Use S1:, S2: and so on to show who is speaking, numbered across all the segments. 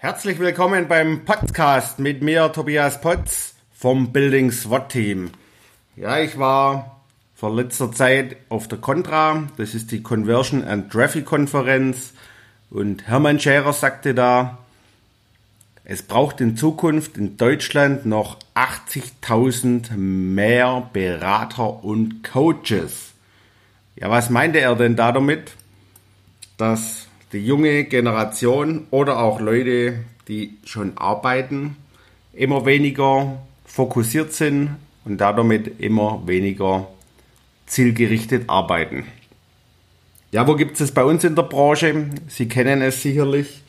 S1: Herzlich willkommen beim Podcast mit mir, Tobias Potz vom Building SWAT Team. Ja, ich war vor letzter Zeit auf der Contra, das ist die Conversion and Traffic Konferenz und Hermann Scherer sagte da, es braucht in Zukunft in Deutschland noch 80.000 mehr Berater und Coaches. Ja, was meinte er denn da damit? Dass die junge Generation oder auch Leute, die schon arbeiten, immer weniger fokussiert sind und damit immer weniger zielgerichtet arbeiten. Ja, wo gibt es bei uns in der Branche? Sie kennen es sicherlich.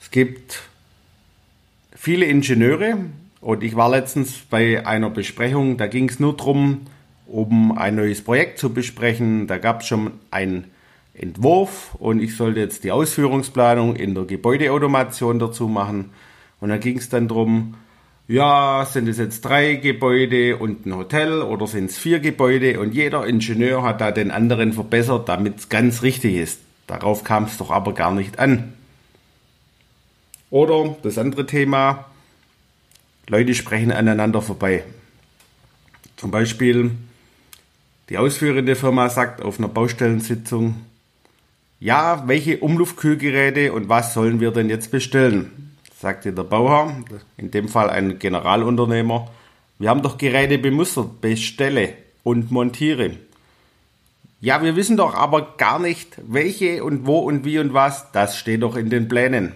S1: Es gibt viele Ingenieure und ich war letztens bei einer Besprechung, da ging es nur darum, um ein neues Projekt zu besprechen. Da gab es schon ein Entwurf und ich sollte jetzt die Ausführungsplanung in der Gebäudeautomation dazu machen. Und dann ging es dann darum, ja, sind es jetzt drei Gebäude und ein Hotel oder sind es vier Gebäude und jeder Ingenieur hat da den anderen verbessert, damit es ganz richtig ist. Darauf kam es doch aber gar nicht an. Oder das andere Thema, Leute sprechen aneinander vorbei. Zum Beispiel, die ausführende Firma sagt auf einer Baustellensitzung, ja, welche Umluftkühlgeräte und was sollen wir denn jetzt bestellen? sagte der Bauherr, in dem Fall ein Generalunternehmer. Wir haben doch Geräte bemustert, bestelle und montiere. Ja, wir wissen doch aber gar nicht, welche und wo und wie und was. Das steht doch in den Plänen.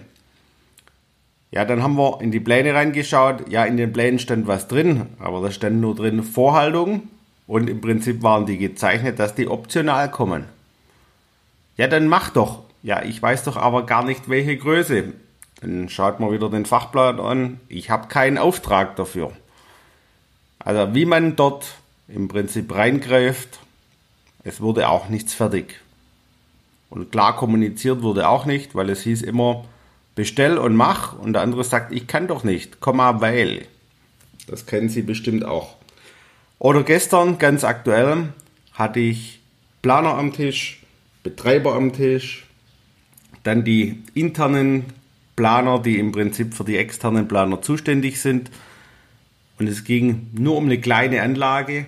S1: Ja, dann haben wir in die Pläne reingeschaut. Ja, in den Plänen stand was drin, aber da stand nur drin Vorhaltung und im Prinzip waren die gezeichnet, dass die optional kommen. Ja, dann mach doch. Ja, ich weiß doch aber gar nicht, welche Größe. Dann schaut man wieder den Fachplan an. Ich habe keinen Auftrag dafür. Also wie man dort im Prinzip reingreift, es wurde auch nichts fertig. Und klar kommuniziert wurde auch nicht, weil es hieß immer, bestell und mach. Und der andere sagt, ich kann doch nicht, komm mal, weil. Das kennen Sie bestimmt auch. Oder gestern, ganz aktuell, hatte ich Planer am Tisch, Betreiber am Tisch, dann die internen Planer, die im Prinzip für die externen Planer zuständig sind. Und es ging nur um eine kleine Anlage,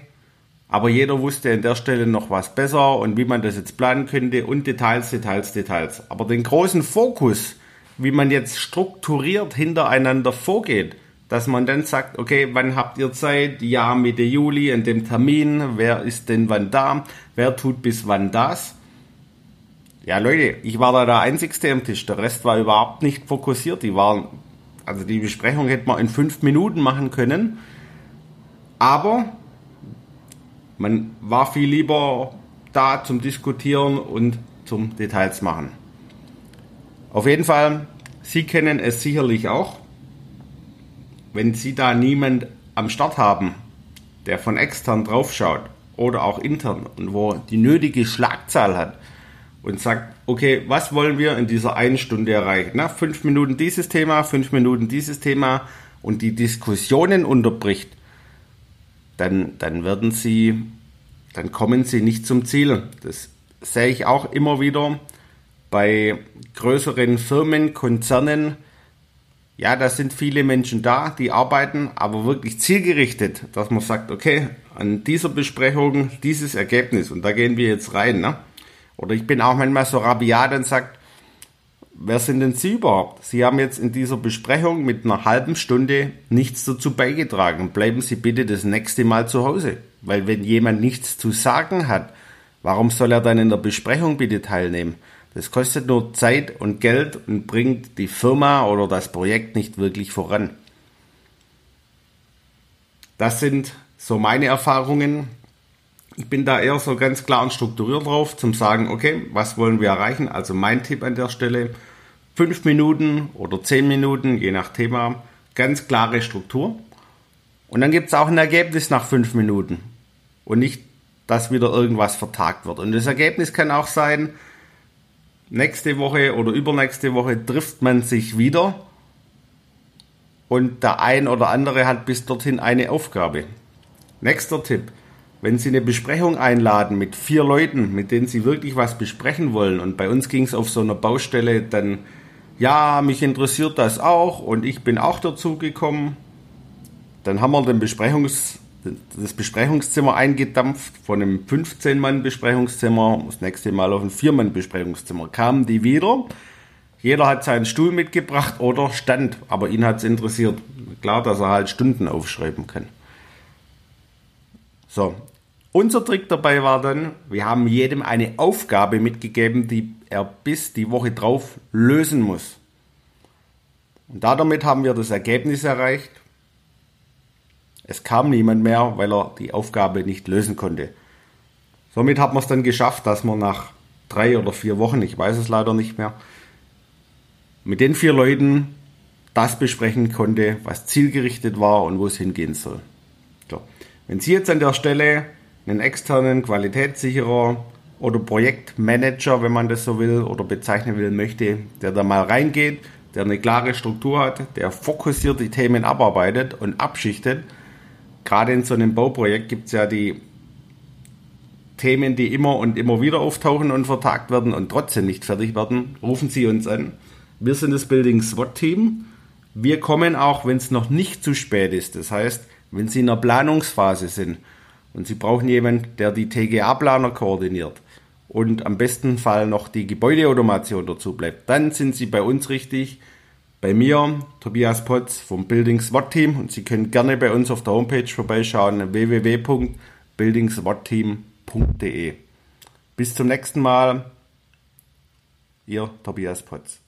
S1: aber jeder wusste an der Stelle noch was besser und wie man das jetzt planen könnte und Details, Details, Details. Aber den großen Fokus, wie man jetzt strukturiert hintereinander vorgeht, dass man dann sagt, okay, wann habt ihr Zeit? Ja, Mitte Juli, an dem Termin. Wer ist denn wann da? Wer tut bis wann das? Ja, Leute, ich war da der Einzigste am Tisch. Der Rest war überhaupt nicht fokussiert. Die waren, also die Besprechung hätte man in fünf Minuten machen können. Aber man war viel lieber da zum Diskutieren und zum Details machen. Auf jeden Fall, Sie kennen es sicherlich auch. Wenn Sie da niemand am Start haben, der von extern draufschaut oder auch intern und wo die nötige Schlagzahl hat, und sagt, okay, was wollen wir in dieser einen Stunde erreichen? Na, fünf Minuten dieses Thema, fünf Minuten dieses Thema und die Diskussionen unterbricht, dann, dann werden sie, dann kommen sie nicht zum Ziel. Das sehe ich auch immer wieder bei größeren Firmen, Konzernen. Ja, da sind viele Menschen da, die arbeiten, aber wirklich zielgerichtet, dass man sagt, okay, an dieser Besprechung dieses Ergebnis und da gehen wir jetzt rein. Ne? Oder ich bin auch manchmal so rabiat und sage, wer sind denn Sie überhaupt? Sie haben jetzt in dieser Besprechung mit einer halben Stunde nichts dazu beigetragen. Bleiben Sie bitte das nächste Mal zu Hause. Weil wenn jemand nichts zu sagen hat, warum soll er dann in der Besprechung bitte teilnehmen? Das kostet nur Zeit und Geld und bringt die Firma oder das Projekt nicht wirklich voran. Das sind so meine Erfahrungen ich bin da eher so ganz klar und strukturiert drauf, zum sagen, okay, was wollen wir erreichen? Also mein Tipp an der Stelle, fünf Minuten oder zehn Minuten, je nach Thema, ganz klare Struktur. Und dann gibt es auch ein Ergebnis nach fünf Minuten. Und nicht, dass wieder irgendwas vertagt wird. Und das Ergebnis kann auch sein, nächste Woche oder übernächste Woche trifft man sich wieder und der ein oder andere hat bis dorthin eine Aufgabe. Nächster Tipp wenn Sie eine Besprechung einladen mit vier Leuten, mit denen Sie wirklich was besprechen wollen, und bei uns ging es auf so einer Baustelle dann ja, mich interessiert das auch und ich bin auch dazu gekommen. Dann haben wir den Besprechungs, das Besprechungszimmer eingedampft von einem 15-Mann-Besprechungszimmer, das nächste Mal auf ein 4-Mann-Besprechungszimmer. Kamen die wieder. Jeder hat seinen Stuhl mitgebracht oder stand, aber ihn hat es interessiert. Klar, dass er halt Stunden aufschreiben kann. So, unser Trick dabei war dann, wir haben jedem eine Aufgabe mitgegeben, die er bis die Woche drauf lösen muss. Und damit haben wir das Ergebnis erreicht. Es kam niemand mehr, weil er die Aufgabe nicht lösen konnte. Somit hat man es dann geschafft, dass man nach drei oder vier Wochen, ich weiß es leider nicht mehr, mit den vier Leuten das besprechen konnte, was zielgerichtet war und wo es hingehen soll. So. Wenn Sie jetzt an der Stelle einen externen Qualitätssicherer oder Projektmanager, wenn man das so will oder bezeichnen will, möchte, der da mal reingeht, der eine klare Struktur hat, der fokussiert die Themen abarbeitet und abschichtet. Gerade in so einem Bauprojekt gibt es ja die Themen, die immer und immer wieder auftauchen und vertagt werden und trotzdem nicht fertig werden. Rufen Sie uns an. Wir sind das Building SWAT Team. Wir kommen auch, wenn es noch nicht zu spät ist. Das heißt, wenn Sie in der Planungsphase sind und Sie brauchen jemanden, der die TGA-Planer koordiniert und am besten Fall noch die Gebäudeautomation dazu bleibt, dann sind Sie bei uns richtig. Bei mir, Tobias Potz vom Building SWAT Team und Sie können gerne bei uns auf der Homepage vorbeischauen www.buildingswatteam.de. Bis zum nächsten Mal. Ihr Tobias Potz.